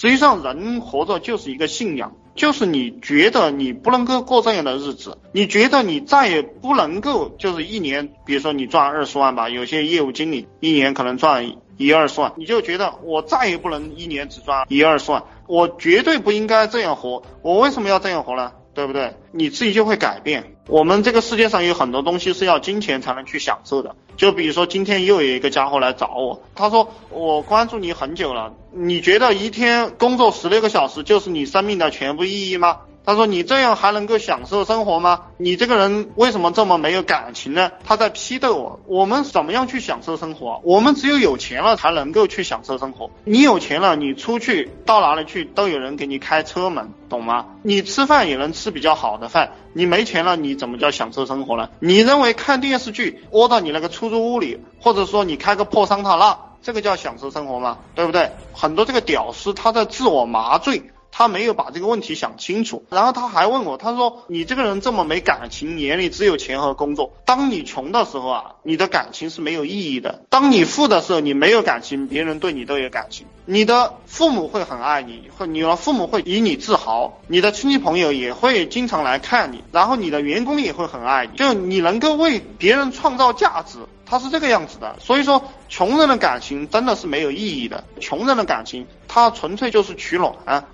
实际上，人活着就是一个信仰，就是你觉得你不能够过这样的日子，你觉得你再也不能够就是一年，比如说你赚二十万吧，有些业务经理一年可能赚一二十万，你就觉得我再也不能一年只赚一二十万，我绝对不应该这样活，我为什么要这样活呢？对不对？你自己就会改变。我们这个世界上有很多东西是要金钱才能去享受的。就比如说，今天又有一个家伙来找我，他说我关注你很久了，你觉得一天工作十六个小时就是你生命的全部意义吗？他说你这样还能够享受生活吗？你这个人为什么这么没有感情呢？他在批斗我。我们怎么样去享受生活？我们只有有钱了才能够去享受生活。你有钱了，你出去到哪里去都有人给你开车门，懂吗？你吃饭也能吃比较好的饭。你没钱了，你怎么叫享受生活呢？你认为看电视剧窝到你那个出租屋里，或者说你开个破桑塔纳，这个叫享受生活吗？对不对？很多这个屌丝他在自我麻醉。他没有把这个问题想清楚，然后他还问我，他说你这个人这么没感情，眼里只有钱和工作。当你穷的时候啊，你的感情是没有意义的；当你富的时候，你没有感情，别人对你都有感情。你的父母会很爱你，会你的父母会以你自豪，你的亲戚朋友也会经常来看你，然后你的员工也会很爱你，就你能够为别人创造价值，他是这个样子的。所以说，穷人的感情真的是没有意义的，穷人的感情他纯粹就是取暖。